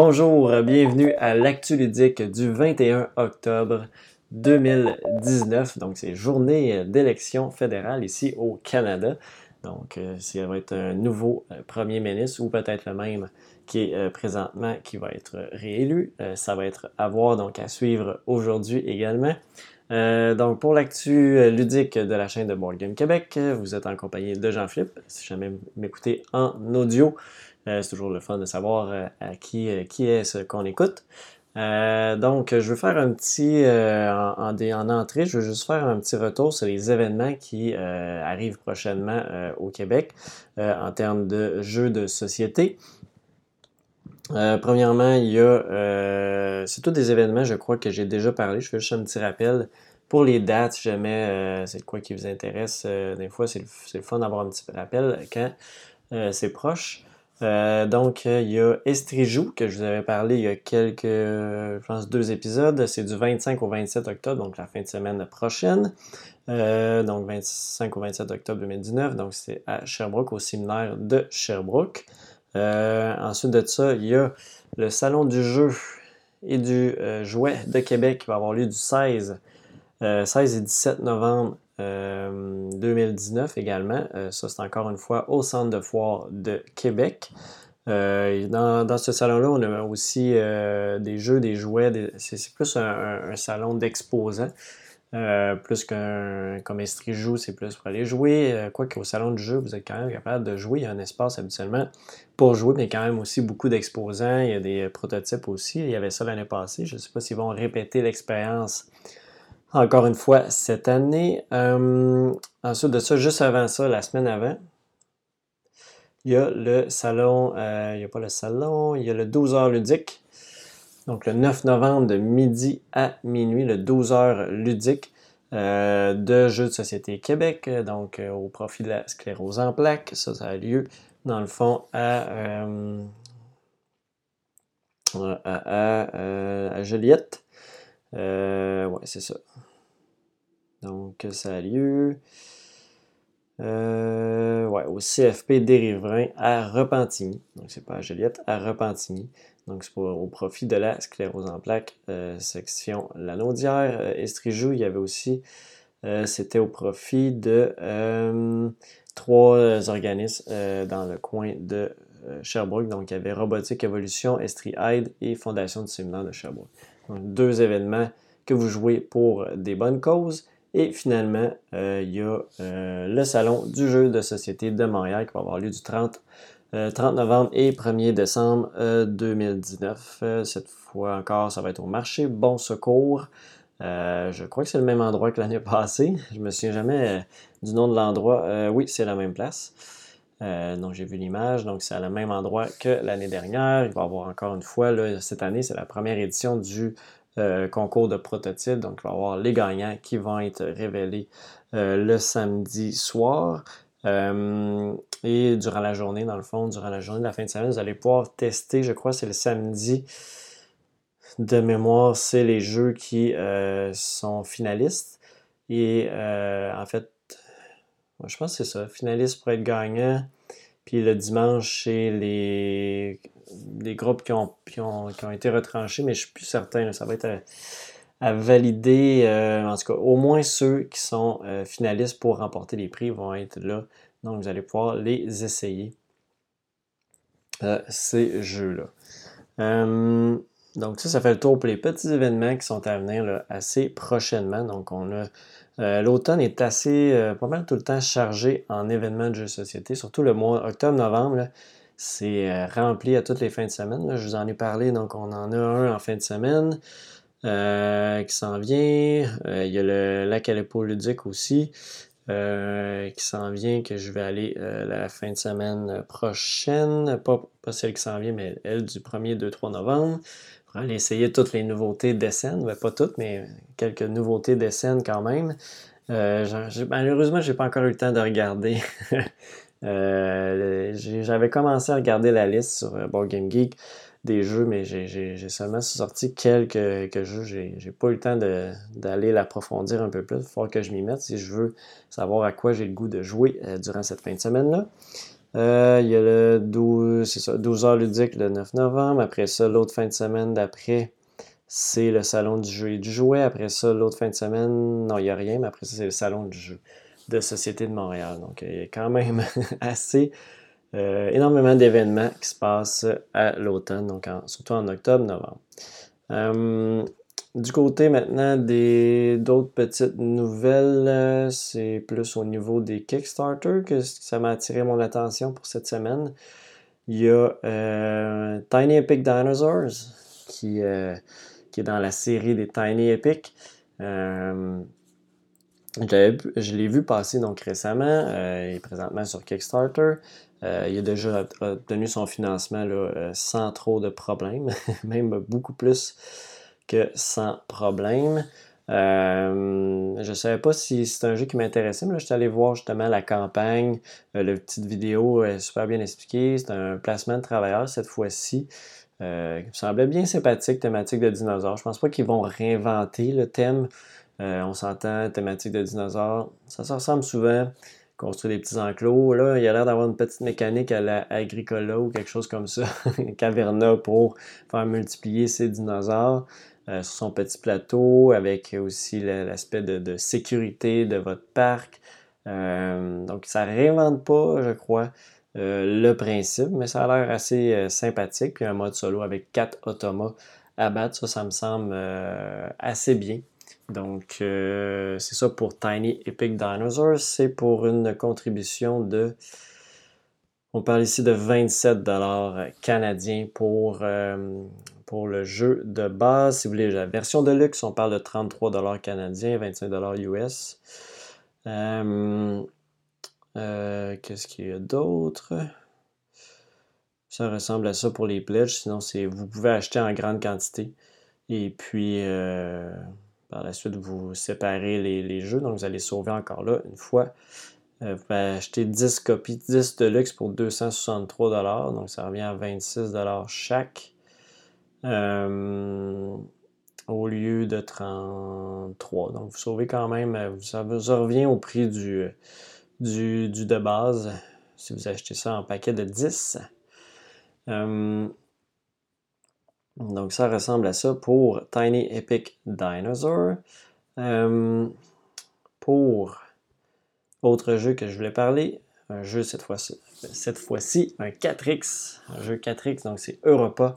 Bonjour, bienvenue à l'actu ludique du 21 octobre 2019. Donc, c'est journée d'élection fédérale ici au Canada. Donc, euh, ça va être un nouveau euh, premier ministre ou peut-être le même qui est euh, présentement qui va être réélu. ça va être à voir, donc à suivre aujourd'hui également. Donc, pour l'actu ludique de la chaîne de Board Game Québec, vous êtes en compagnie de Jean-Philippe. Si jamais vous m'écoutez en audio, euh, c'est toujours le fun de savoir euh, à qui, euh, qui est ce qu'on écoute. donc, je veux faire un petit, en, entrée, je veux juste faire un petit retour sur les événements qui arrivent prochainement au Québec en termes de jeux de société. Premièrement, il y a, c'est tous des événements, je crois que j'ai déjà parlé. Je fais juste un petit rappel pour les dates, si jamais c'est quoi qui vous intéresse. des fois, c'est le, fun d'avoir un petit rappel quand c'est proche. Euh, donc, euh, il y a Estrijou, que je vous avais parlé il y a quelques, je pense, deux épisodes. C'est du 25 au 27 octobre, donc la fin de semaine prochaine. Euh, donc, 25 au 27 octobre 2019. Donc, c'est à Sherbrooke, au séminaire de Sherbrooke. Ensuite de ça, il y a le Salon du jeu et du jouet de Québec qui va avoir lieu du 16, 16 et 17 novembre 2019 euh, également. Euh, ça, c'est encore une fois au centre de foire de Québec. Euh, dans, ce salon-là, on a aussi des jeux, des jouets. C'est plus un, salon d'exposants. Plus qu'un comme Estrijou, c'est plus pour aller jouer. Quoique au salon de jeu, vous êtes quand même capable de jouer. Il y a un espace habituellement pour jouer, mais quand même aussi beaucoup d'exposants. Il y a des prototypes aussi. Il y avait ça l'année passée. Je ne sais pas s'ils vont répéter l'expérience encore une fois cette année. Euh, ensuite de ça, juste avant ça, la semaine avant, il y a le salon, euh, il n'y a pas le salon, il y a le 12 h ludique. Donc le 9 novembre de midi à minuit, le 12 h ludique euh, de Jeux de Société Québec, donc au profit de la sclérose en plaques. Ça, a lieu dans le fond à, à, à Joliette. Euh, ouais, c'est ça. Donc, ça a lieu euh, ouais, au CFP des Riverains à Repentigny. Donc, c'est pas à Joliette, à Repentigny. Donc, c'est au profit de la sclérose en plaques, euh, section Lanaudière. Euh, Estrijou, il y avait aussi, c'était au profit de trois organismes dans le coin de Sherbrooke. Donc, il y avait Robotique Evolution, Estrie Aide et Fondation du séminaire de Sherbrooke. Donc, deux événements que vous jouez pour des bonnes causes. Et finalement, euh, il y a euh, le Salon du jeu de société de Montréal qui va avoir lieu du 30, 30 euh, novembre et 1er décembre 2019. cette fois encore, ça va être au marché Bon Secours. je crois que c'est le même endroit que l'année passée. Je me souviens jamais du nom de l'endroit. oui, c'est la même place. donc j'ai vu l'image, donc c'est à le même endroit que l'année dernière. Il va y avoir encore une fois, cette année, c'est la première édition du euh, concours de prototypes. Donc, il va y avoir les gagnants qui vont être révélés euh, le samedi soir. Euh, et durant la journée, dans le fond, durant la journée de la fin de semaine, vous allez pouvoir tester, je crois, c'est le samedi de mémoire, c'est les jeux qui sont finalistes. Et en fait, je pense que c'est ça, finaliste pour être gagnant. Puis le dimanche, c'est les, groupes qui ont, ont, été retranchés, mais je suis plus certain. ça va être à, valider. Euh, en tout cas, au moins ceux qui sont euh, finalistes pour remporter les prix vont être là. Donc, vous allez pouvoir les essayer, euh, ces jeux-là. donc, ça, ça fait le tour pour les petits événements qui sont à venir assez prochainement. Donc, on a l'automne est assez, pas mal tout le temps chargé en événements de jeux de société, surtout le mois octobre-novembre. C'est euh, rempli à toutes les fins de semaine. Je vous en ai parlé, donc on en a un en fin de semaine qui s'en vient. il y a le lac Aleppo ludique aussi qui s'en vient, que je vais aller la fin de semaine prochaine. Pas, celle qui s'en vient, mais elle du 1er, 2, 3 novembre aller essayer toutes les nouveautés des scènes, ben, pas toutes, mais quelques nouveautés des scènes quand même. Euh, malheureusement, j'ai pas encore eu le temps de regarder. Euh, j'avais commencé à regarder la liste sur euh, Board Game Geek des jeux, mais j'ai seulement sorti quelques, jeux. J'ai pas eu le temps d'aller l'approfondir un peu plus. Il faut que je m'y mette si je veux savoir à quoi j'ai le goût de jouer durant cette fin de semaine-là. Euh, il y a le 12, c'est ça, 12 heures ludique le 9 novembre. Après ça, l'autre fin de semaine d'après, c'est le salon du jeu et du jouet. Après ça, l'autre fin de semaine, non, il n'y a rien, mais après ça, c'est le salon du jeu de Société de Montréal. Donc, il y a quand même assez, euh, énormément d'événements qui se passent à l'automne, donc surtout en octobre, novembre. Euh, du côté maintenant des d'autres petites nouvelles, euh, c'est plus au niveau des Kickstarter que ça m'a attiré mon attention pour cette semaine. Il y a Tiny Epic Dinosaurs qui est dans la série des Tiny Epic je l'ai vu passer donc récemment, euh, il est présentement sur Kickstarter. Euh, il a déjà obtenu son financement euh, sans trop de problèmes, même beaucoup plus que sans problème. je ne savais pas si c'est un jeu qui m'intéressait, mais là, je suis allé voir justement la campagne. la petite vidéo est super bien expliquée. C'est un placement de travailleurs cette fois-ci. qui me semblait bien sympathique, thématique de dinosaures. Je pense pas qu'ils vont réinventer le thème. Euh, on s'entend, thématique de dinosaures. Ça se ressemble souvent. Construire des petits enclos. Là, il a l'air d'avoir une petite mécanique à la Agricola ou quelque chose comme ça. Caverna pour faire multiplier ces dinosaures euh, sur son petit plateau, avec aussi l'aspect de, sécurité de votre parc. Euh, donc, ça ne réinvente pas, je crois, le principe, mais ça a l'air assez sympathique. Puis un mode solo avec quatre automas à battre, ça, ça me semble assez bien. Donc, euh, c'est ça pour Tiny Epic Dinosaurs. C'est pour une contribution de. On parle ici de 27 canadiens pour, euh, pour le jeu de base. Si vous voulez la version de luxe, on parle de 33 canadiens, 25 US. Euh, qu'est-ce qu'il y a d'autre? Ça ressemble à ça pour les pledges. Sinon, vous pouvez acheter en grande quantité. Et puis. Par la suite, vous séparez les, jeux, donc vous allez sauver encore là une fois. Euh, vous pouvez acheter 10 copies, 10 de luxe pour 263 donc ça revient à 26 chaque. Euh, au lieu de 33. Donc vous sauvez quand même, euh, ça vous revient au prix du, du, de base si vous achetez ça en paquet de 10. Donc ça ressemble à ça pour Tiny Epic Dinosaur. Euh, pour autre jeu que je voulais parler, un jeu cette fois-ci, cette fois-ci un 4X, un jeu 4X, donc c'est Europa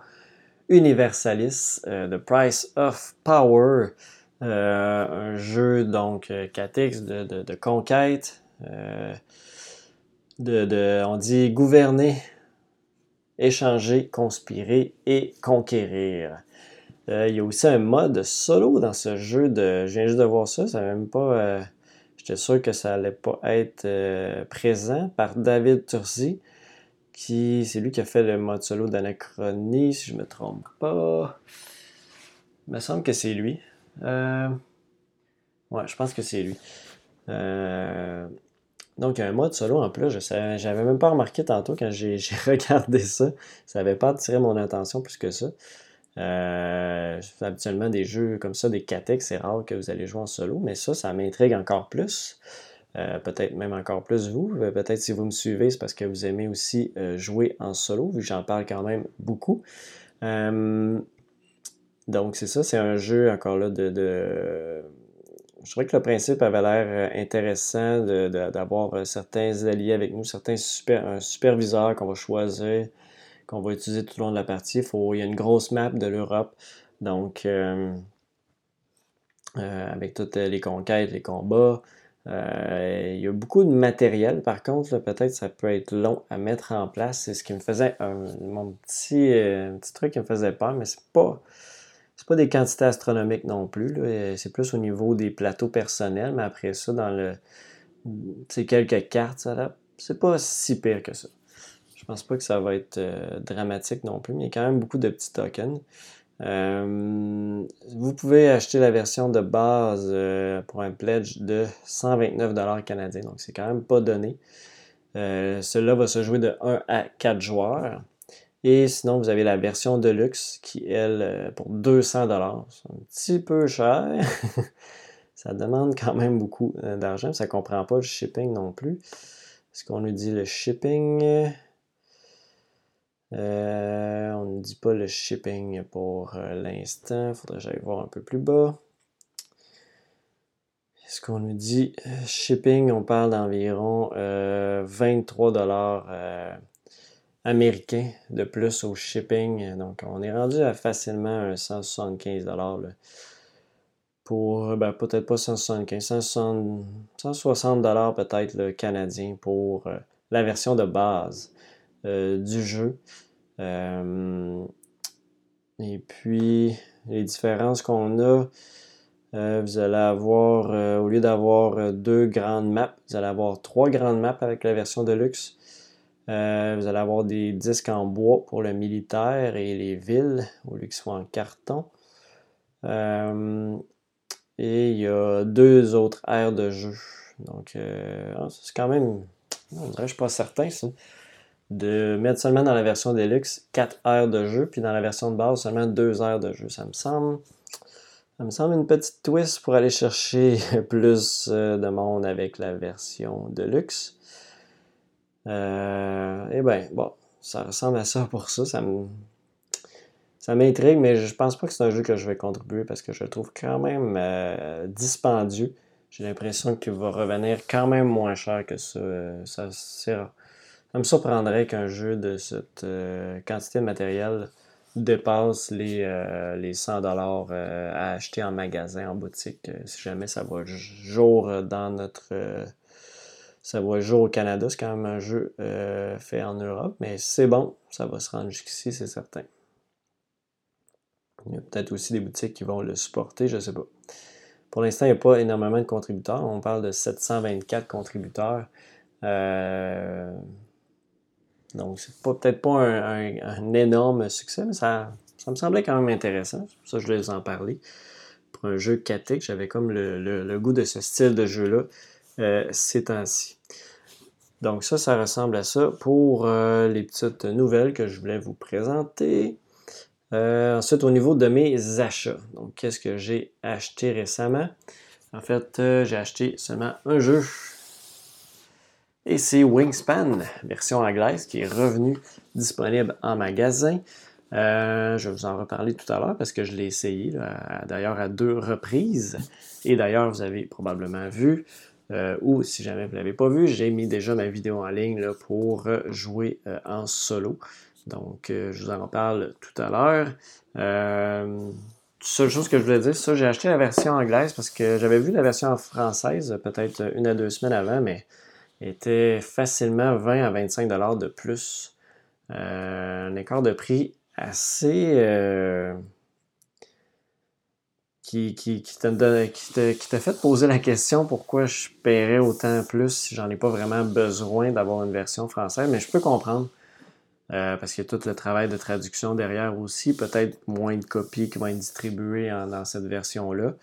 Universalis, euh, The Price of Power, euh, un jeu donc 4X de, conquête, de, on dit gouverner échanger, conspirer et conquérir. Euh, il y a aussi un mode solo dans ce jeu de. Je viens juste de voir ça. Euh, j'étais sûr que ça allait pas être euh, présent par David Tursi, qui c'est lui qui a fait le mode solo d'Anachronie, si je me trompe pas. Il me semble que c'est lui. Ouais, je pense que c'est lui. Donc, un mode solo en plus, je n'avais même pas remarqué tantôt quand j'ai regardé ça. Ça n'avait pas attiré mon attention plus que ça. Euh, habituellement, des jeux comme ça, des 4 c'est rare que vous allez jouer en solo, mais ça, ça m'intrigue encore plus. Euh, peut-être même encore plus vous. Euh, peut-être si vous me suivez, c'est parce que vous aimez aussi euh, jouer en solo, vu que j'en parle quand même beaucoup. donc, c'est ça, c'est un jeu encore là de je trouvais que le principe avait l'air euh, intéressant d'avoir euh, certains alliés avec nous, certains super, un superviseur qu'on va choisir, qu'on va utiliser tout au long de la partie. il y a une grosse map de l'Europe, donc euh, avec toutes les conquêtes, les combats. il y a beaucoup de matériel, par contre, peut-être ça peut être long à mettre en place. C'est ce qui me faisait mon petit, petit truc qui me faisait peur, mais c'est pas c'est pas des quantités astronomiques non plus. C'est plus au niveau des plateaux personnels, mais après ça, dans le. C'est quelques cartes, ça c'est pas si pire que ça. Je pense pas que ça va être euh, dramatique non plus, mais il y a quand même beaucoup de petits tokens. Euh, vous pouvez acheter la version de base euh, pour un pledge de 129$ canadiens, donc c'est quand même pas donné. Cela va se jouer de 1 à 4 joueurs. Et sinon, vous avez la version Deluxe qui, elle, euh, pour 200 C'est un petit peu cher. ça demande quand même beaucoup euh, d'argent. Ça ne comprend pas le shipping non plus. Est-ce qu'on nous dit le shipping? Euh, on ne dit pas le shipping pour l'instant. Il faudrait que j'aille voir un peu plus bas. Est-ce qu'on nous dit shipping? On parle d'environ 23 dollars américains de plus au shipping. Donc, on est rendu à facilement 175 dollars. Pour, ben, peut-être pas 175, 160 dollars peut-être le canadien pour la version de base. du jeu. Euh, et puis, les différences qu'on a, euh, vous allez avoir, euh, au lieu d'avoir deux grandes maps, vous allez avoir trois grandes maps avec la version de luxe. Vous allez avoir des disques en bois pour le militaire et les villes, au lieu qu'ils soient en carton. et il y a deux autres aires de jeu. Donc, ah, c'est quand même, je suis pas certain, de mettre seulement dans la version Deluxe 4 heures de jeu, puis dans la version de base seulement 2 heures de jeu. Ça me semble. Ça me semble une petite twist pour aller chercher plus euh, de monde avec la version Deluxe. Euh, et bien, bon, ça ressemble à ça pour ça. Ça Ça m'intrigue, mais je pense pas que c'est un jeu que je vais contribuer parce que je le trouve quand même euh, dispendieux. J'ai l'impression qu'il va revenir quand même moins cher que ça. ça c'est ça me surprendrait qu'un jeu de cette euh, quantité de matériel dépasse les, euh, les 100 dollars euh, à acheter en magasin, en boutique, si jamais ça va jour dans notre... ça va jour au Canada, c'est quand même un jeu fait en Europe, mais c'est bon, ça va se rendre jusqu'ici, c'est certain. Il y a peut-être aussi des boutiques qui vont le supporter, je ne sais pas. Pour l'instant, il n'y a pas énormément de contributeurs. On parle de 724 contributeurs. Euh, donc, c'est peut-être pas un, énorme succès, mais ça, ça me semblait quand même intéressant. Ça, je voulais vous en parler. Pour un jeu catique, j'avais comme le, goût de ce style de jeu-là euh, ces temps-ci. Donc, ça, ça ressemble à ça pour euh, les petites nouvelles que je voulais vous présenter. Euh, ensuite, au niveau de mes achats. Donc, qu'est-ce que j'ai acheté récemment? En fait, j'ai acheté seulement un jeu et c'est Wingspan, version anglaise, qui est revenu disponible en magasin. Euh, je vais vous en reparler tout à l'heure parce que je l'ai essayé, d'ailleurs à deux reprises. Et d'ailleurs, vous avez probablement vu, euh, ou si jamais vous ne l'avez pas vu, j'ai mis déjà ma vidéo en ligne pour jouer euh, en solo. Donc, je vous en reparle tout à l'heure. seule chose que je voulais dire, ça, j'ai acheté la version anglaise parce que j'avais vu la version française peut-être une à deux semaines avant, mais était facilement 20 à 25 dollars de plus. Euh, un écart de prix assez euh, qui, t'a fait poser la question pourquoi je paierais autant plus si j'en ai pas vraiment besoin d'avoir une version française, mais je peux comprendre. Euh, parce qu'il y a tout le travail de traduction derrière aussi, peut-être moins de copies qui vont être distribuées dans cette version-là.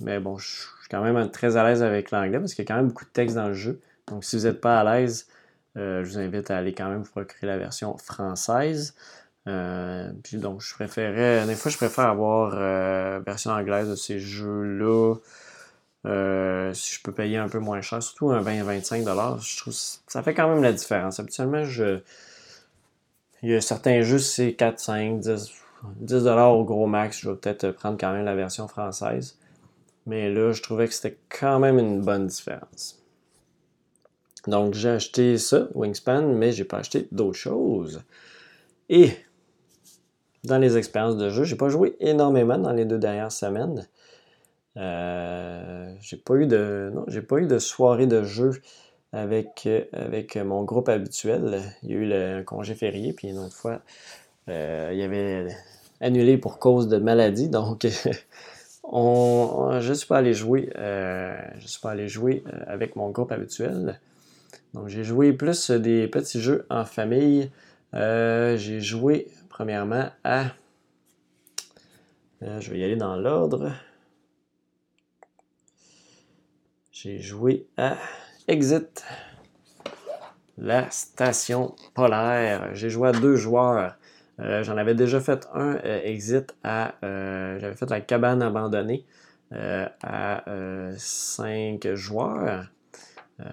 mais bon, je suis quand même très à l'aise avec l'anglais parce qu'il y a quand même beaucoup de texte dans le jeu. Donc, si vous n'êtes pas à l'aise, euh, je vous invite à aller quand même vous procurer la version française. Euh, puis donc, je préférais, des fois, je préfère avoir euh, version anglaise de ces jeux-là. si je peux payer un peu moins cher, surtout un 20-25$, je trouve ça fait quand même la différence. Habituellement, je, il y a certains jeux, c'est 4, 5, 10, 10$ au gros max. Je vais peut-être prendre quand même la version française. Mais là, je trouvais que c'était quand même une bonne différence. Donc, j'ai acheté ça, Wingspan, mais j'ai pas acheté d'autres choses. Et dans les expériences de jeu, j'ai pas joué énormément dans les deux dernières semaines. Euh, j'ai pas eu de soirée de jeu avec, mon groupe habituel. Il y a eu un congé férié, puis une autre fois, euh, il y avait annulé pour cause de maladie, donc On, je ne suis pas allé jouer, je suis pas allé jouer euh, avec mon groupe habituel. Donc j'ai joué plus des petits jeux en famille. J'ai joué premièrement à. je vais y aller dans l'ordre. J'ai joué à Exit, la station polaire. J'ai joué à deux joueurs. Euh, j'en avais déjà fait un euh, exit à. Euh, j'avais fait la cabane abandonnée à 5 joueurs.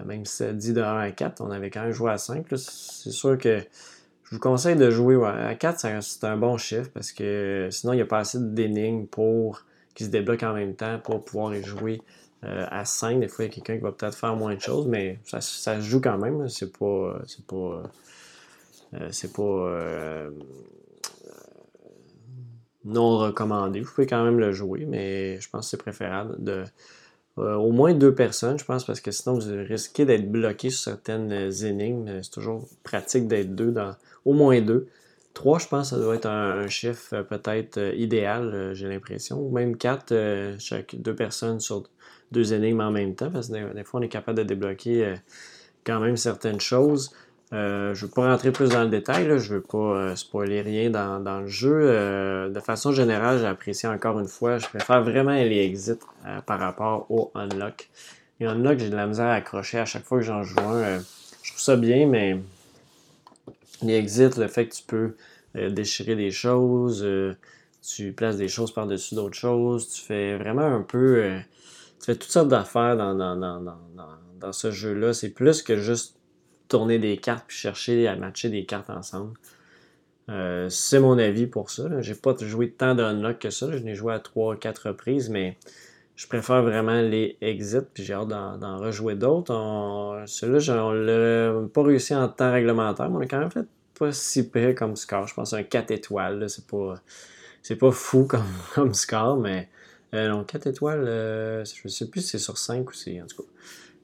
même si ça dit de 1 à 4, on avait quand même joué à 5. C'est sûr que je vous conseille de jouer à 4, c'est un bon chiffre parce que sinon, il n'y a pas assez d'énigmes pour qui se débloquent en même temps pour pouvoir y jouer euh, à 5. Des fois, il y a quelqu'un qui va peut-être faire moins de choses, mais ça, se joue quand même. C'est pas. C'est pas. Euh, c'est pas. Euh, non recommandé. Vous pouvez quand même le jouer, mais je pense que c'est préférable de. au moins deux personnes, je pense, parce que sinon vous risquez d'être bloqué sur certaines énigmes. C'est toujours pratique d'être deux dans au moins deux. Trois, je pense, ça doit être un, chiffre peut-être idéal, j'ai l'impression. Ou même quatre, chaque deux personnes sur deux énigmes en même temps, parce que des, fois, on est capable de débloquer euh, quand même certaines choses. Euh, je ne veux pas rentrer plus dans le détail, je ne veux pas euh, spoiler rien dans, le jeu. de façon générale, j'apprécie encore une fois, je préfère vraiment les exits par rapport au unlock. Les unlock, j'ai de la misère à accrocher à chaque fois que j'en joue un. je trouve ça bien, mais les exits, le fait que tu peux déchirer des choses, tu places des choses par-dessus d'autres choses, tu fais vraiment un peu tu fais toutes sortes d'affaires dans, dans, ce jeu-là. C'est plus que juste tourner des cartes puis chercher à matcher des cartes ensemble. Euh, c'est mon avis pour ça. J'ai pas joué tant d'unlock que ça. Je n'ai joué à 3-4 reprises, mais je préfère vraiment les exits, puis j'ai hâte d'en rejouer d'autres. Celui-là, on l'a pas réussi en temps réglementaire, mais on a quand même fait pas si pire comme score. Je pense un 4 étoiles. C'est pas, pas fou comme, score, mais euh, non, 4 étoiles, euh, je ne sais plus si c'est sur 5 ou c'est. En tout cas,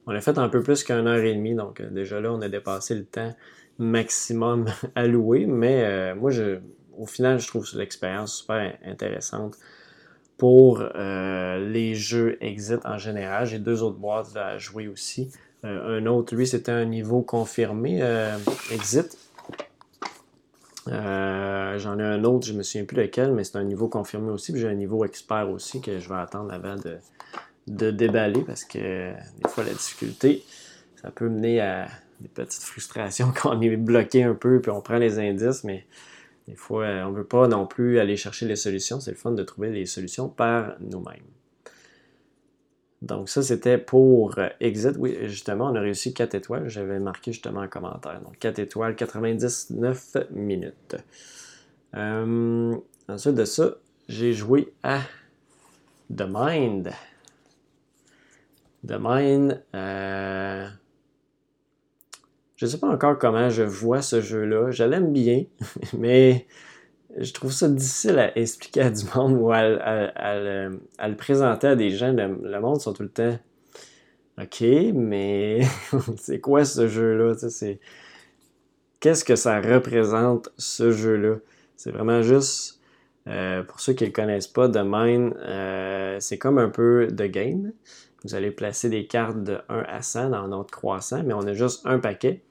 on a fait un peu plus qu'une heure et demie, donc euh, déjà là, on a dépassé le temps maximum alloué, mais moi, je, au final, je trouve l'expérience super intéressante pour les jeux Exit en général. J'ai deux autres boîtes à jouer aussi. un autre, lui, c'était un niveau confirmé Exit. Euh, j'en ai un autre, je me souviens plus lequel, mais c'est un niveau confirmé aussi. Puis j'ai un niveau expert aussi que je vais attendre avant de, de déballer parce que des fois la difficulté, ça peut mener à des petites frustrations quand on est bloqué un peu puis on prend les indices, mais des fois on ne veut pas non plus aller chercher les solutions. C'est le fun de trouver les solutions par nous-mêmes. Donc ça, c'était pour euh, Exit. Oui, justement, on a réussi 4 étoiles. J'avais marqué justement en commentaire. Donc 4 étoiles, 99 minutes. Euh, ensuite de ça, j'ai joué à The Mind. The Mind, euh, je ne sais pas encore comment je vois ce jeu-là. Je l'aime bien, mais je trouve ça difficile à expliquer à du monde ou à, le, présenter à des gens. Le, monde sont tout le temps OK, mais c'est quoi ce jeu-là? Qu'est-ce que ça représente ce jeu-là? C'est vraiment juste euh, pour ceux qui ne le connaissent pas, The Mine, euh, c'est comme un peu The Game. Vous allez placer des cartes de 1 à 100 dans notre croissant, mais on a juste un paquet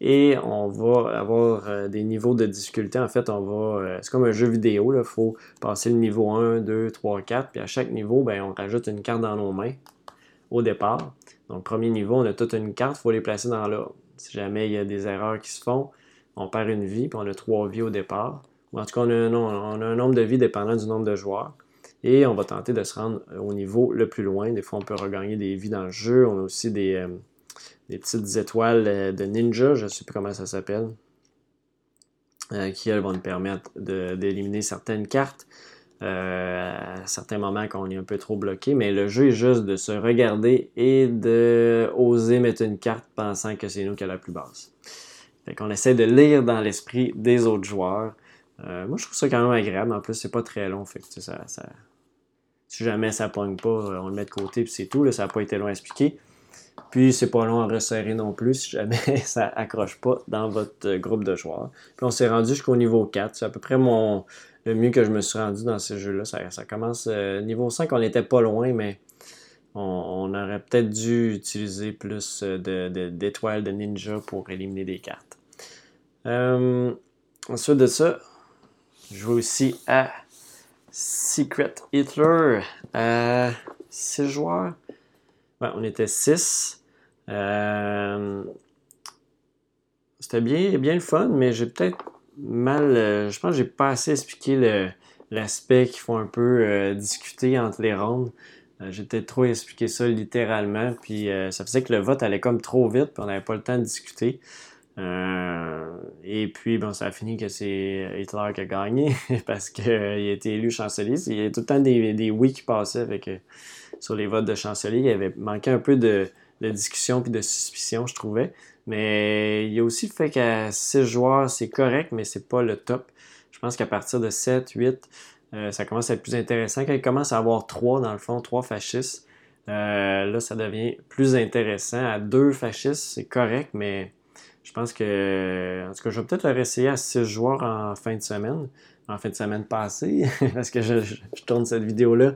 et on va avoir euh, des niveaux de difficulté. En fait, on va. Euh, c'est comme un jeu vidéo. Il faut passer le niveau 1, 2, 3, 4. Puis à chaque niveau, ben, on rajoute une carte dans nos mains au départ. Donc, premier niveau, on a toute une carte, il faut les placer dans l'ordre. Si jamais il y a des erreurs qui se font, on perd une vie, puis on a trois vies au départ. Ou en tout cas, on a, un, nombre de vies dépendant du nombre de joueurs. Et on va tenter de se rendre au niveau le plus loin. Des fois, on peut regagner des vies dans le jeu. On a aussi des, euh, des petites étoiles euh, de ninja, je ne sais plus comment ça s'appelle, euh, qui elles vont nous permettre d'éliminer certaines cartes euh, à certains moments quand on est un peu trop bloqué. Mais le jeu est juste de se regarder et de oser mettre une carte pensant que c'est nous qui a la plus basse. Fait qu'on essaie de lire dans l'esprit des autres joueurs. moi, je trouve ça quand même agréable. En plus, c'est pas très long. Si jamais ça pogne pas, on le met de côté puis c'est tout. ça n'a pas été long à expliquer. Puis c'est pas long à resserrer non plus si jamais ça accroche pas dans votre groupe de joueurs. Puis on s'est rendu jusqu'au niveau 4. C'est à peu près mon le mieux que je me suis rendu dans ce jeu-là. Ça, commence euh, niveau 5, on n'était pas loin, mais on, aurait peut-être dû utiliser plus d'étoiles de, ninja pour éliminer des cartes. Euh, ensuite de ça, je joue aussi à Secret Hitler à 6 joueurs on était 6. Euh, c'était bien, bien le fun, mais j'ai peut-être mal. Euh, je pense que j'ai pas assez expliqué l'aspect qu'il faut un peu euh, discuter entre les rondes. J'ai peut-être trop expliqué ça littéralement, puis ça faisait que le vote allait comme trop vite, puis on n'avait pas le temps de discuter. et puis, bon, ça a fini que c'est Hitler qui a gagné parce qu'il a été élu chancelier. Il y a tout le temps des oui qui passaient avec, sur les votes de chancelier. Il avait manqué un peu de, de discussion puis de suspicion, je trouvais. Mais il y a aussi le fait qu'à 6 joueurs, c'est correct, mais c'est pas le top. Je pense qu'à partir de 7, 8, euh, ça commence à être plus intéressant. Quand il commence à avoir 3, dans le fond, 3 fascistes, euh, là, ça devient plus intéressant. À 2 fascistes, c'est correct, mais je pense que. En tout cas, je vais peut-être le réessayer à 6 joueurs en fin de semaine. En fin de semaine passée, parce que je tourne cette vidéo-là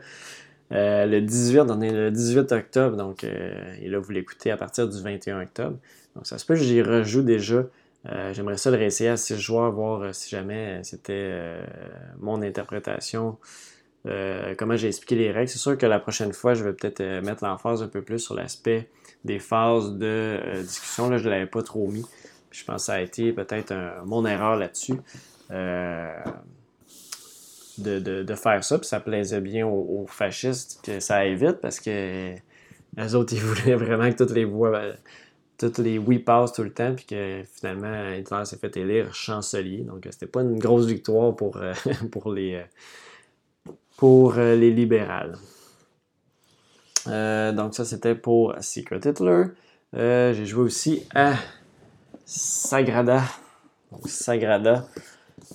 euh, le 18, on est le 18 octobre, donc euh, et là, vous l'écoutez à partir du 21 octobre. Donc, ça se peut que j'y rejoue déjà. Euh, j'aimerais ça le réessayer à 6 joueurs, voir si jamais c'était mon interprétation, comment j'ai expliqué les règles. C'est sûr que la prochaine fois, je vais peut-être mettre l'emphase un peu plus sur l'aspect des phases de discussion. Là, je ne l'avais pas trop mis. je pense que ça a été peut-être mon erreur là-dessus de, faire ça, puis ça plaisait bien aux, fascistes que ça aille vite parce que les autres, ils voulaient vraiment que toutes les voix, toutes les oui passent tout le temps, puis que finalement, Hitler s'est fait élire chancelier. Donc, c'était pas une grosse victoire pour, euh, pour les, euh, pour euh, les libérales. donc, ça, c'était pour Secret Hitler. J'ai joué aussi à Sagrada. Sagrada.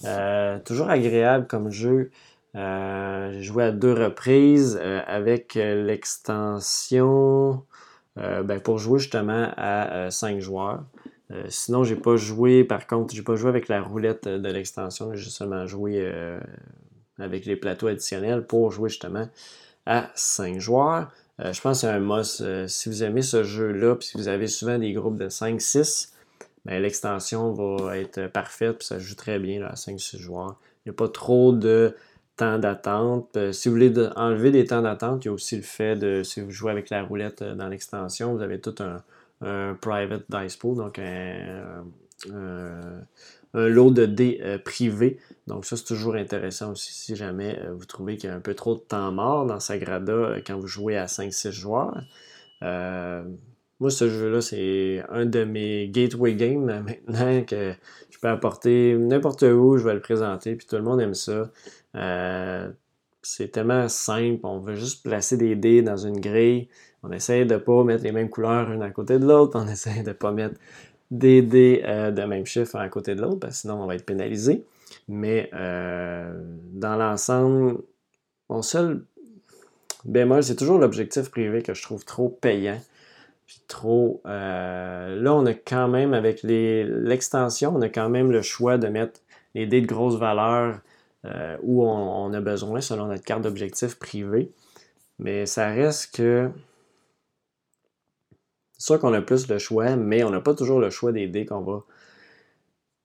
Euh, toujours agréable comme jeu. Euh, j'ai joué à deux reprises euh, avec l'extension ben, pour jouer justement à 5 joueurs. sinon, j'ai pas joué, par contre, j'ai pas joué avec la roulette de l'extension, j'ai seulement joué avec les plateaux additionnels pour jouer justement à 5 joueurs. je pense que c'est un must. si vous aimez ce jeu-là, puis si vous avez souvent des groupes de 5-6, ben, l'extension va être parfaite, puis ça joue très bien à 5-6 joueurs. Il n'y a pas trop de temps d'attente. Euh, si vous voulez enlever des temps d'attente, il y a aussi le fait de, si vous jouez avec la roulette euh, dans l'extension, vous avez tout un, private dice pool, donc un, lot de dés euh, privés. Donc ça, c'est toujours intéressant aussi si jamais vous trouvez qu'il y a un peu trop de temps mort dans Sagrada quand vous jouez à 5-6 joueurs. Moi, ce jeu-là, c'est un de mes gateway games maintenant que je peux apporter n'importe où, je vais le présenter, puis tout le monde aime ça. Euh, c'est tellement simple, on veut juste placer des dés dans une grille. On essaie de ne pas mettre les mêmes couleurs une à côté de l'autre, on essaie de ne pas mettre des dés euh, de même chiffre à côté de l'autre, parce que sinon on va être pénalisé. Mais euh, dans l'ensemble, mon seul bémol, c'est toujours l'objectif privé que je trouve trop payant. Puis trop. Euh, là, on a quand même, avec l'extension, on a quand même le choix de mettre les dés de grosse valeur euh, où on, a besoin selon notre carte d'objectif privé. Mais ça reste que. C'est sûr qu'on a plus le choix, mais on n'a pas toujours le choix des dés qu'on va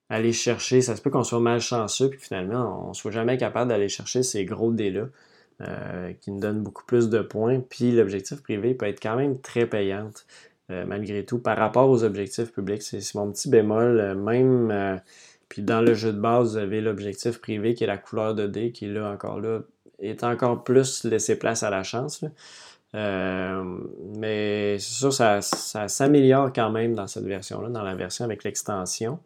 aller chercher. Ça se peut qu'on soit malchanceux, puis finalement, on ne soit jamais capable d'aller chercher ces gros dés-là. Euh, qui nous donne beaucoup plus de points. Puis l'objectif privé peut être quand même très payante euh, malgré tout par rapport aux objectifs publics. C'est mon petit bémol. Euh, même puis dans le jeu de base, vous avez l'objectif privé qui est la couleur de dé qui est là encore là est encore plus laissé place à la chance. mais c'est sûr, ça, ça s'améliore quand même dans cette version-là, dans la version avec l'extension.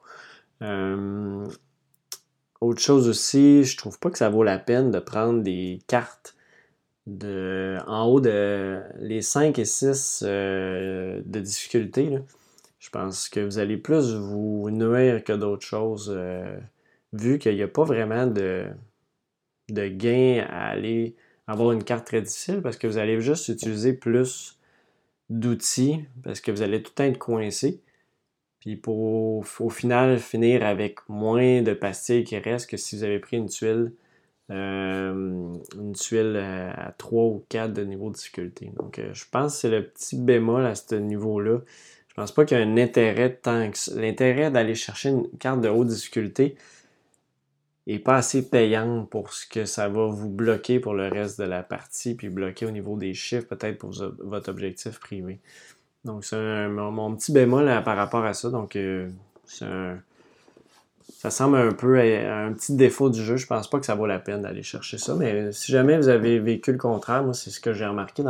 Autre chose aussi, je trouve pas que ça vaut la peine de prendre des cartes de, en haut de les 5 et 6 euh, de difficulté. Je pense que vous allez plus vous nuire que d'autres choses, euh, vu qu'il n'y a pas vraiment de, de gain à aller avoir une carte très difficile, parce que vous allez juste utiliser plus d'outils, parce que vous allez tout le temps être coincé. Puis pour au final finir avec moins de pastilles qui restent que si vous avez pris une tuile, euh, une tuile à 3 ou 4 de niveau de difficulté. Donc euh, je pense que c'est le petit bémol à ce niveau-là. Je pense pas qu'il y a un intérêt tant que L'intérêt d'aller chercher une carte de haute difficulté est pas assez payante pour ce que ça va vous bloquer pour le reste de la partie, puis bloquer au niveau des chiffres peut-être pour votre objectif privé. Donc, c'est mon, petit bémol par rapport à ça. Donc, euh, c'est ça semble un peu un petit défaut du jeu. Je pense pas que ça vaut la peine d'aller chercher ça. Mais si jamais vous avez vécu le contraire, moi, c'est ce que j'ai remarqué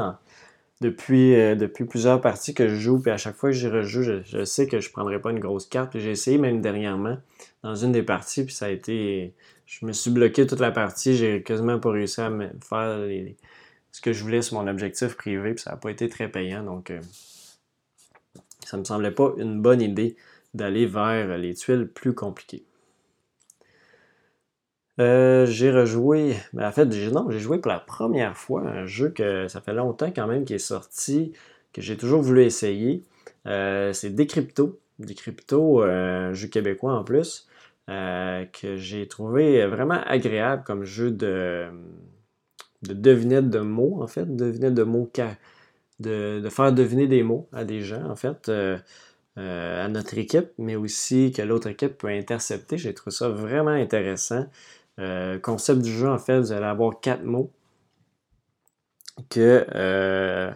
depuis, euh, plusieurs parties que je joue. Puis à chaque fois que j'y rejoue, je, sais que je prendrai pas une grosse carte. J'ai essayé même dernièrement dans une des parties. Puis ça a été. Je me suis bloqué toute la partie. J'ai quasiment pas réussi à faire ce que je voulais sur mon objectif privé. Puis ça n'a pas été très payant. Donc. Euh, ça me semblait pas une bonne idée d'aller vers les tuiles plus compliquées. Euh, j'ai rejoué, ben, en fait, non, j'ai joué pour la première fois un jeu que ça fait longtemps quand même qui est sorti, que j'ai toujours voulu essayer. Euh, c'est Decrypto. Decrypto, euh, un jeu québécois en plus, que j'ai trouvé vraiment agréable comme jeu de, de devinette de mots, en fait, devinette de mots, de, faire deviner des mots à des gens, en fait. à notre équipe, mais aussi que l'autre équipe peut intercepter. J'ai trouvé ça vraiment intéressant. Euh, concept du jeu, en fait, vous allez avoir quatre mots que, euh,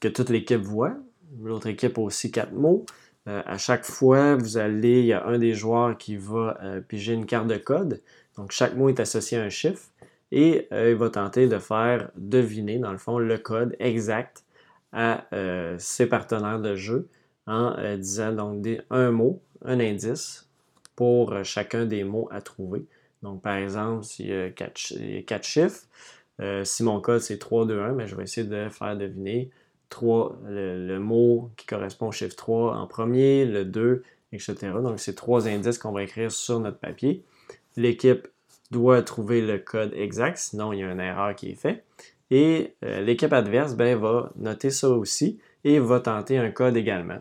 que toute l'équipe voit. L'autre équipe a aussi quatre mots. Euh, à chaque fois, vous allez, il y a un des joueurs qui va piger une carte de code. Donc, chaque mot est associé à un chiffre. Et il va tenter de faire deviner, dans le fond, le code exact à ses partenaires de jeu en disant donc un mot, un indice pour euh, chacun des mots à trouver. Donc, par exemple, s'il y a quatre, chiffres, euh, si mon code c'est 3, 2, 1, mais je vais essayer de faire deviner 3, le, mot qui correspond au chiffre 3 en premier, le 2, etc. Donc, c'est trois indices qu'on va écrire sur notre papier. L'équipe doit trouver le code exact, sinon il y a une erreur qui est faite. Et euh, l'équipe adverse ben, va noter ça aussi et va tenter un code également.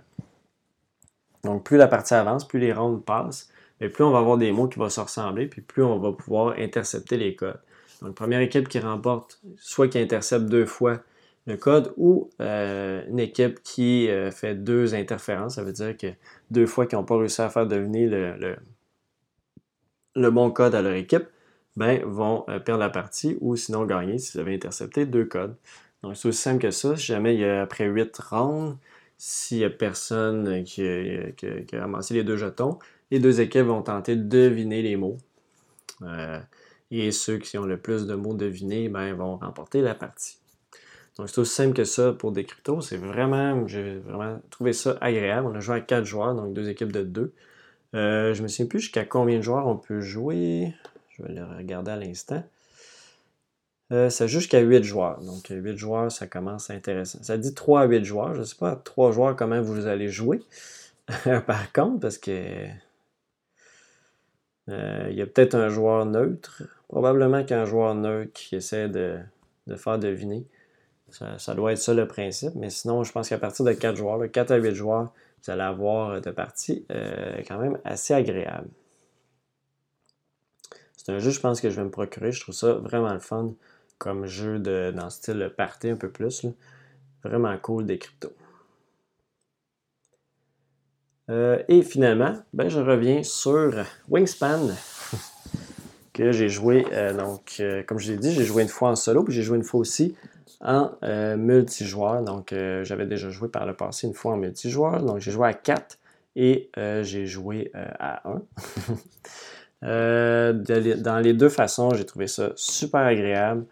Donc, plus la partie avance, plus les rondes passent, et plus on va avoir des mots qui vont se ressembler, puis plus on va pouvoir intercepter les codes. Donc, première équipe qui remporte, soit qui intercepte deux fois le code, ou euh, une équipe qui euh, fait deux interférences. Ça veut dire que deux fois qu'ils n'ont pas réussi à faire devenir le, bon code à leur équipe, ben, vont euh, perdre la partie, ou sinon gagner s'ils avaient intercepté deux codes. Donc, c'est aussi simple que ça. Si jamais il y a après huit rounds, s'il n'y a personne qui, qui, a ramassé les deux jetons, les deux équipes vont tenter de deviner les mots. Euh, et ceux qui ont le plus de mots devinés ben, vont remporter la partie. Donc c'est aussi simple que ça pour des cryptos. C'est vraiment, j'ai vraiment trouvé ça agréable. On a joué à quatre joueurs, donc deux équipes de deux. Euh, je me souviens plus jusqu'à combien de joueurs on peut jouer. Je vais le regarder à l'instant. Euh, ça joue jusqu'à 8 joueurs. Donc 8 joueurs, ça commence à intéresser. Ça dit 3 à 8 joueurs. Je ne sais pas, 3 joueurs, comment vous allez jouer. Par contre, parce que euh, il y a peut-être un joueur neutre. Probablement qu'un joueur neutre qui essaie de, faire deviner. Ça, doit être ça le principe. Mais sinon, je pense qu'à partir de 4 joueurs, 4 à 8 joueurs, vous allez avoir de parties euh, quand même assez agréables. C'est un jeu, je pense, que je vais me procurer. Je trouve ça vraiment le fun comme jeu de, dans le style party un peu plus. Vraiment cool des cryptos. Euh, et finalement, ben, je reviens sur Wingspan, que j'ai joué, euh, donc, euh, comme je l'ai dit, j'ai joué une fois en solo, puis j'ai joué une fois aussi en multijoueur. Donc, j'avais déjà joué par le passé une fois en multijoueur. Donc, j'ai joué à 4 et j'ai joué à 1. dans les deux façons, j'ai trouvé ça super agréable.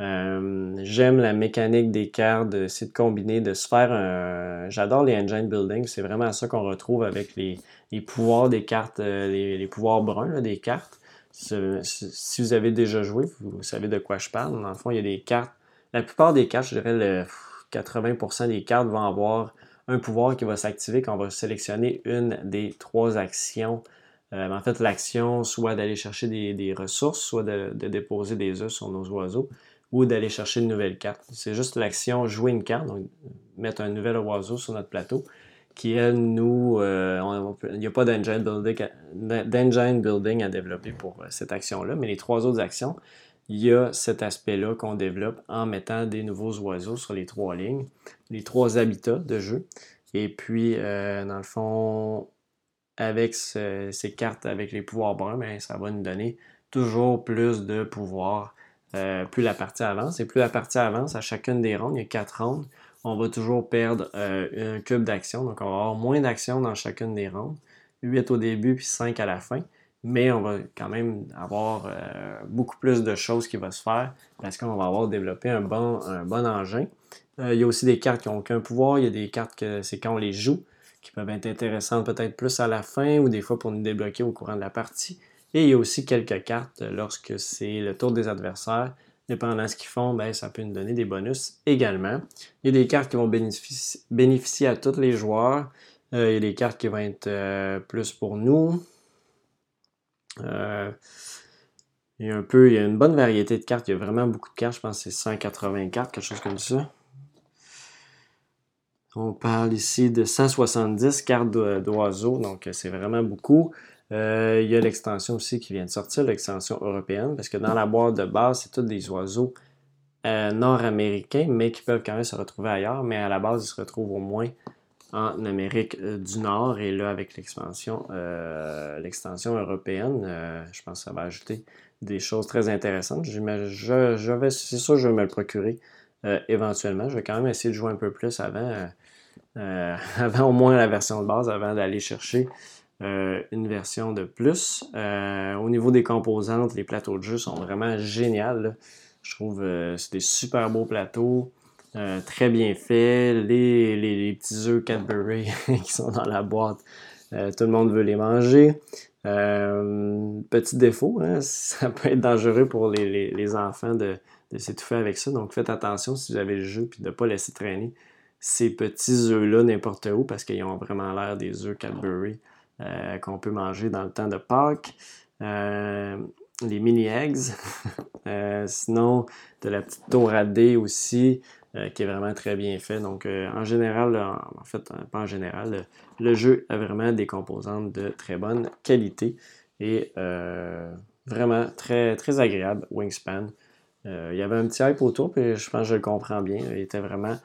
Euh, j'aime la mécanique des cartes, d'essayer de combiner, de se faire un. J'adore les engine building, c'est vraiment ça qu'on retrouve avec les, pouvoirs des cartes, euh, les, pouvoirs bruns des cartes. Si, vous avez déjà joué, vous, savez de quoi je parle. Dans le fond, il y a des cartes. La plupart des cartes, je dirais le 80% des cartes vont avoir un pouvoir qui va s'activer quand on va sélectionner une des trois actions. Euh, en fait, l'action, soit d'aller chercher des, ressources, soit de, déposer des œufs sur nos oiseaux ou d'aller chercher une nouvelle carte. C'est juste l'action jouer une carte, donc mettre un nouvel oiseau sur notre plateau, qui elle nous, euh, il n'y a pas d'engine building, à développer pour euh, cette action-là, mais les trois autres actions, il y a cet aspect-là qu'on développe en mettant des nouveaux oiseaux sur les trois lignes, les trois habitats de jeu. Et puis, dans le fond, avec ces cartes, avec les pouvoirs bruns, ben, ça va nous donner toujours plus de pouvoir euh, plus la partie avance. Et plus la partie avance, à chacune des rondes, il y a quatre rondes, on va toujours perdre euh, un cube d'action. Donc, on va avoir moins d'actions dans chacune des rondes. 8 au début puis 5 à la fin. Mais on va quand même avoir beaucoup plus de choses qui vont se faire parce qu'on va avoir développé un bon, un bon engin. il y a aussi des cartes qui n'ont aucun pouvoir. Il y a des cartes que c'est quand on les joue qui peuvent être intéressantes peut-être plus à la fin ou des fois pour nous débloquer au courant de la partie. Et il y a aussi quelques cartes lorsque c'est le tour des adversaires. Dépendant de ce qu'ils font, ben, ça peut nous donner des bonus également. Il y a des cartes qui vont bénéficier, à tous les joueurs. Euh, il y a des cartes qui vont être euh, plus pour nous. Euh, il y a un peu, il y a une bonne variété de cartes. Il y a vraiment beaucoup de cartes. Je pense que c'est 180 cartes, quelque chose comme ça. On parle ici de 170 cartes d'oiseaux, donc c'est vraiment beaucoup. Euh, il y a l'extension aussi qui vient de sortir, l'extension européenne, parce que dans la boîte de base, c'est tous des oiseaux euh, nord-américains, mais qui peuvent quand même se retrouver ailleurs, mais à la base, ils se retrouvent au moins en Amérique euh, du Nord. Et là, avec l'extension européenne, je pense que ça va ajouter des choses très intéressantes. Je vais, c'est sûr, je vais me le procurer éventuellement. Je vais quand même essayer de jouer un peu plus avant, avant au moins la version de base, avant d'aller chercher euh, une version de plus. Euh, au niveau des composantes, les plateaux de jeu sont vraiment géniaux. Je trouve que euh, c'est des super beaux plateaux, très bien faits. Les, petits œufs Cadbury qui sont dans la boîte, tout le monde veut les manger. petit défaut, hein, ça peut être dangereux pour les, enfants de, s'étouffer avec ça. Donc faites attention si vous avez le jeu puis de ne pas laisser traîner ces petits œufs-là n'importe où parce qu'ils ont vraiment l'air des œufs Cadbury. Euh, qu'on peut manger dans le temps de Pâques. Euh, les mini eggs. Euh, sinon, de la petite touradée aussi, qui est vraiment très bien fait. Donc, en général, en fait, pas en général, le jeu a vraiment des composantes de très bonne qualité et vraiment très, très agréable, Wingspan. il y avait un petit hype autour, puis je pense que je le comprends bien. Il était vraiment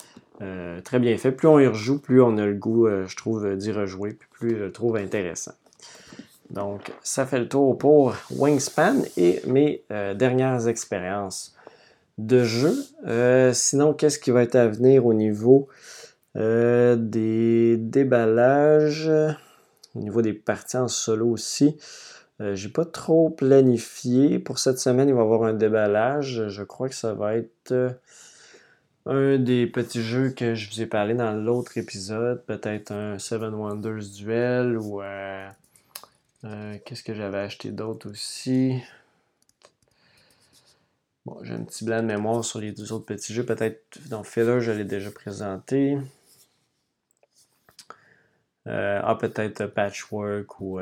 euh, très bien fait. Plus on y rejoue, plus on a le goût, euh, je trouve, d'y rejouer, plus je le trouve intéressant. Donc, ça fait le tour pour Wingspan et mes euh, dernières expériences de jeu. sinon, qu'est-ce qui va être à venir au niveau des déballages, au niveau des parties en solo aussi? J'ai pas trop planifié. Pour cette semaine, il va y avoir un déballage. Je crois que ça va être un des petits jeux que je vous ai parlé dans l'autre épisode, peut-être un Seven Wonders Duel ou euh, euh, qu'est-ce que j'avais acheté d'autre aussi? Bon, j'ai un petit blanc de mémoire sur les deux autres petits jeux. Peut-être dans Filler, je l'ai déjà présenté. Euh, ah, peut-être Patchwork ou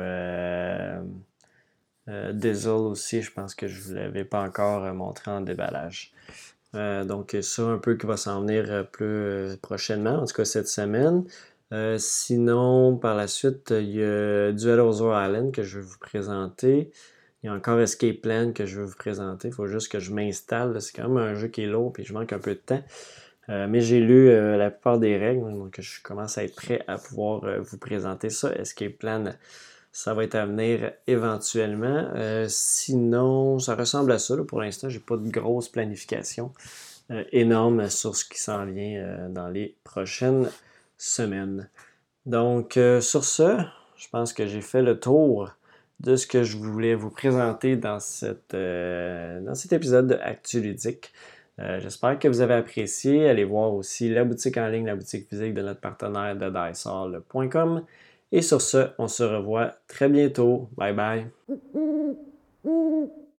Dizzle aussi. Je pense que je ne vous l'avais pas encore montré en déballage. Euh, donc, ça, un peu qui va s'en venir euh, plus euh, prochainement, en tout cas cette semaine. sinon, par la suite, il y a Duel Ozor Island que je vais vous présenter. Il y a encore Escape Plan que je vais vous présenter. Il faut juste que je m'installe. C'est quand même un jeu qui est lourd et je manque un peu de temps. mais j'ai lu la plupart des règles, donc je commence à être prêt à pouvoir vous présenter ça. Escape Plan ça va être à venir éventuellement. Euh, sinon, ça ressemble à ça. Pour l'instant, j'ai pas de grosse planification euh, énorme sur ce qui s'en vient euh, dans les prochaines semaines. Donc, sur ce, je pense que j'ai fait le tour de ce que je voulais vous présenter dans, cette, dans cet épisode de Actu Ludique. J'espère que vous avez apprécié. Allez voir aussi la boutique en ligne, la boutique physique de notre partenaire de Dysol.com. Et sur ce, on se revoit très bientôt. Bye bye.